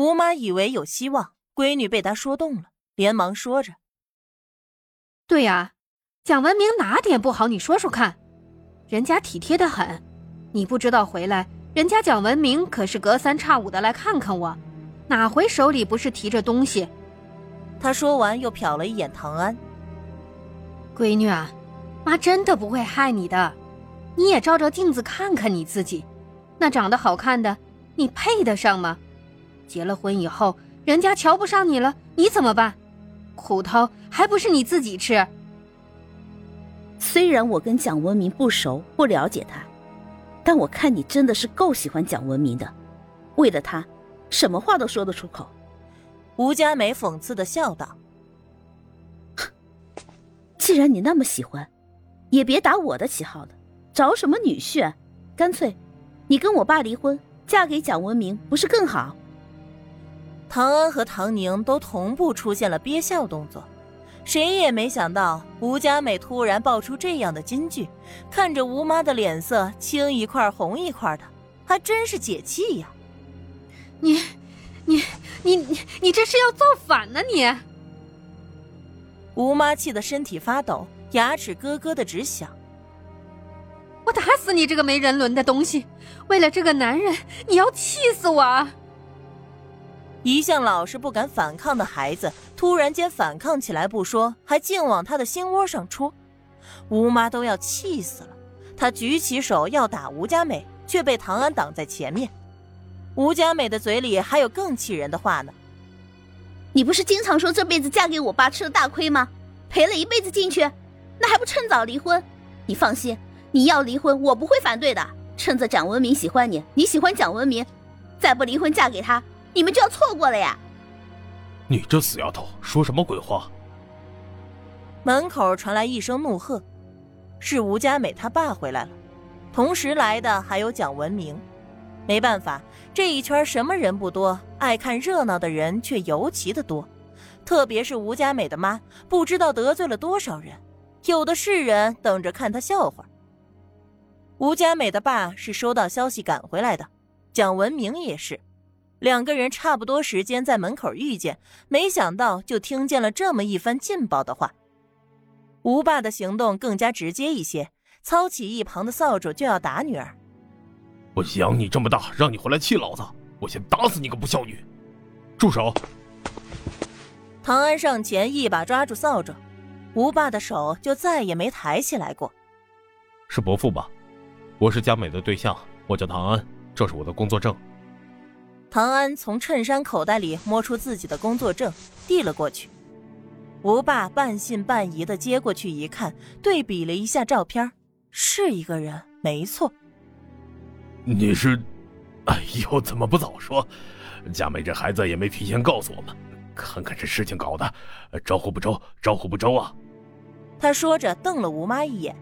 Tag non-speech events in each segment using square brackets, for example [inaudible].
吴妈以为有希望，闺女被他说动了，连忙说着：“对呀，蒋文明哪点不好？你说说看，人家体贴的很，你不知道回来，人家蒋文明可是隔三差五的来看看我，哪回手里不是提着东西？”他说完又瞟了一眼唐安，闺女啊，妈真的不会害你的，你也照照镜子看看你自己，那长得好看的，你配得上吗？结了婚以后，人家瞧不上你了，你怎么办？苦头还不是你自己吃。虽然我跟蒋文明不熟，不了解他，但我看你真的是够喜欢蒋文明的，为了他，什么话都说得出口。吴佳美讽刺的笑道：“既然你那么喜欢，也别打我的旗号了。找什么女婿？啊干脆，你跟我爸离婚，嫁给蒋文明，不是更好？”唐安和唐宁都同步出现了憋笑动作，谁也没想到吴佳美突然爆出这样的金句，看着吴妈的脸色青一块红一块的，还真是解气呀！你。你你你你这是要造反呢？你！吴妈气得身体发抖，牙齿咯咯的直响。我打死你这个没人伦的东西！为了这个男人，你要气死我！啊！一向老实不敢反抗的孩子，突然间反抗起来不说，还竟往他的心窝上戳。吴妈都要气死了，她举起手要打吴佳美，却被唐安挡在前面。吴佳美的嘴里还有更气人的话呢。你不是经常说这辈子嫁给我爸吃了大亏吗？赔了一辈子进去，那还不趁早离婚？你放心，你要离婚，我不会反对的。趁着蒋文明喜欢你，你喜欢蒋文明，再不离婚嫁给他，你们就要错过了呀！你这死丫头，说什么鬼话？门口传来一声怒喝，是吴佳美她爸回来了，同时来的还有蒋文明。没办法，这一圈什么人不多，爱看热闹的人却尤其的多。特别是吴佳美的妈，不知道得罪了多少人，有的是人等着看她笑话。吴佳美的爸是收到消息赶回来的，蒋文明也是，两个人差不多时间在门口遇见，没想到就听见了这么一番劲爆的话。吴爸的行动更加直接一些，操起一旁的扫帚就要打女儿。我养你这么大，让你回来气老子！我先打死你个不孝女！住手！唐安上前一把抓住扫帚，吴爸的手就再也没抬起来过。是伯父吧？我是佳美的对象，我叫唐安，这是我的工作证。唐安从衬衫口袋里摸出自己的工作证，递了过去。吴爸半信半疑的接过去一看，对比了一下照片，是一个人，没错。你是，哎呦，怎么不早说？佳美这孩子也没提前告诉我们，看看这事情搞的，招呼不周，招呼不周啊！他说着，瞪了吴妈一眼。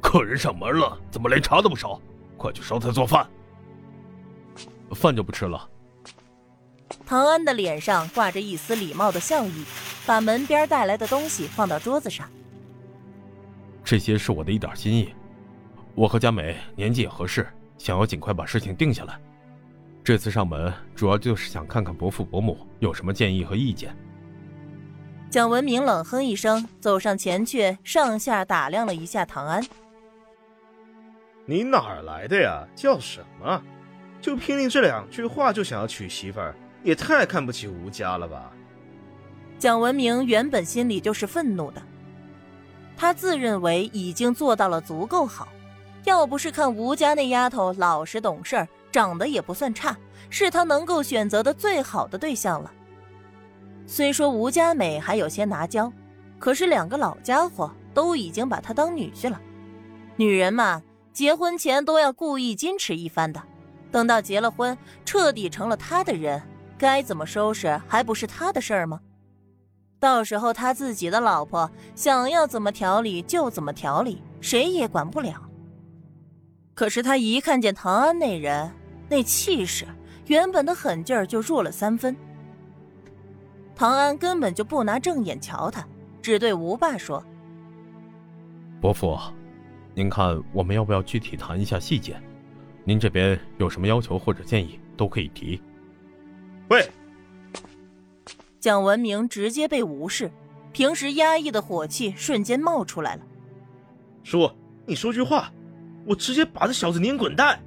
客人上门了，怎么连茶都不烧？快去烧菜做饭。饭就不吃了。唐安的脸上挂着一丝礼貌的笑意，把门边带来的东西放到桌子上。这些是我的一点心意。我和佳美年纪也合适，想要尽快把事情定下来。这次上门主要就是想看看伯父伯母有什么建议和意见。蒋文明冷哼一声，走上前去，上下打量了一下唐安。你哪儿来的呀？叫什么？就凭你这两句话就想要娶媳妇儿，也太看不起吴家了吧？蒋文明原本心里就是愤怒的，他自认为已经做到了足够好。要不是看吴家那丫头老实懂事儿，长得也不算差，是他能够选择的最好的对象了。虽说吴佳美还有些拿娇，可是两个老家伙都已经把她当女婿了。女人嘛，结婚前都要故意矜持一番的，等到结了婚，彻底成了他的人，该怎么收拾还不是他的事儿吗？到时候他自己的老婆想要怎么调理就怎么调理，谁也管不了。可是他一看见唐安那人，那气势，原本的狠劲儿就弱了三分。唐安根本就不拿正眼瞧他，只对吴爸说：“伯父，您看我们要不要具体谈一下细节？您这边有什么要求或者建议都可以提。”喂！蒋文明直接被无视，平时压抑的火气瞬间冒出来了。叔，你说句话，我直接把这小子撵滚蛋！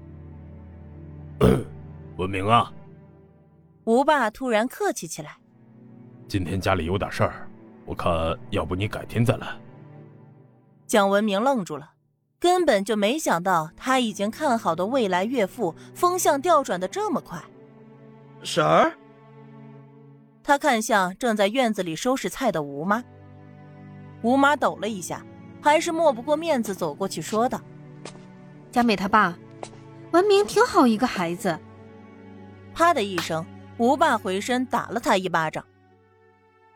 [clears throat] 文明啊！吴爸突然客气起来。今天家里有点事儿，我看要不你改天再来。蒋文明愣住了，根本就没想到他已经看好的未来岳父风向调转的这么快。婶儿，他看向正在院子里收拾菜的吴妈。吴妈抖了一下，还是抹不过面子走过去说道：“佳美他爸，文明挺好一个孩子。”啪的一声，吴爸回身打了他一巴掌。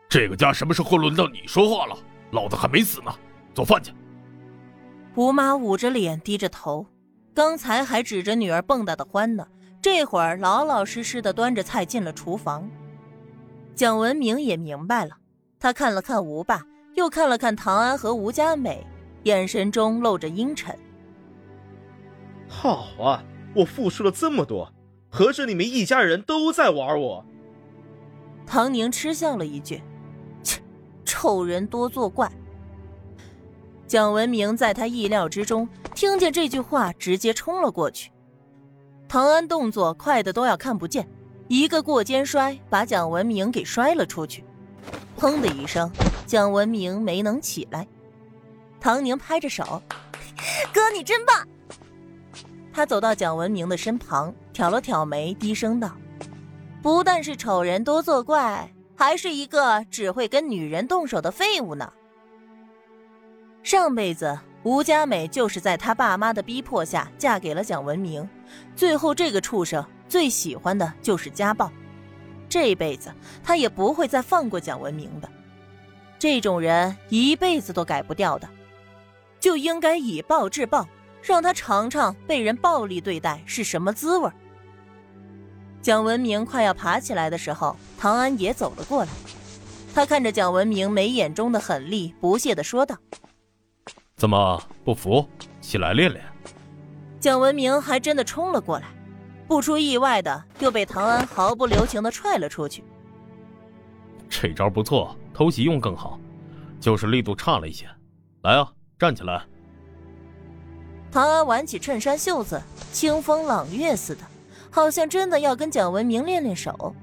这个家什么时候轮到你说话了？老子还没死呢，做饭去。吴妈捂着脸，低着头，刚才还指着女儿蹦跶的欢呢，这会儿老老实实的端着菜进了厨房。蒋文明也明白了，他看了看吴爸，又看了看唐安和吴佳美，眼神中露着阴沉。好啊，我付出了这么多，合着你们一家人都在玩我？唐宁嗤笑了一句。切丑人多作怪。蒋文明在他意料之中，听见这句话，直接冲了过去。唐安动作快的都要看不见，一个过肩摔，把蒋文明给摔了出去。砰的一声，蒋文明没能起来。唐宁拍着手：“ [laughs] 哥，你真棒！”他走到蒋文明的身旁，挑了挑眉，低声道：“不但是丑人多作怪。”还是一个只会跟女人动手的废物呢。上辈子吴佳美就是在他爸妈的逼迫下嫁给了蒋文明，最后这个畜生最喜欢的就是家暴，这辈子他也不会再放过蒋文明的。这种人一辈子都改不掉的，就应该以暴制暴，让他尝尝被人暴力对待是什么滋味。蒋文明快要爬起来的时候，唐安也走了过来。他看着蒋文明眉眼中的狠厉，不屑地说道：“怎么不服？起来练练。”蒋文明还真的冲了过来，不出意外的又被唐安毫不留情的踹了出去。这招不错，偷袭用更好，就是力度差了一些。来啊，站起来！唐安挽起衬衫袖子，清风朗月似的。好像真的要跟蒋文明练练手。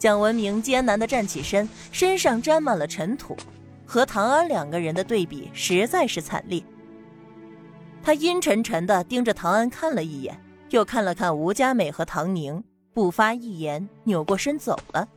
蒋文明艰难的站起身，身上沾满了尘土，和唐安两个人的对比实在是惨烈。他阴沉沉的盯着唐安看了一眼，又看了看吴佳美和唐宁，不发一言，扭过身走了。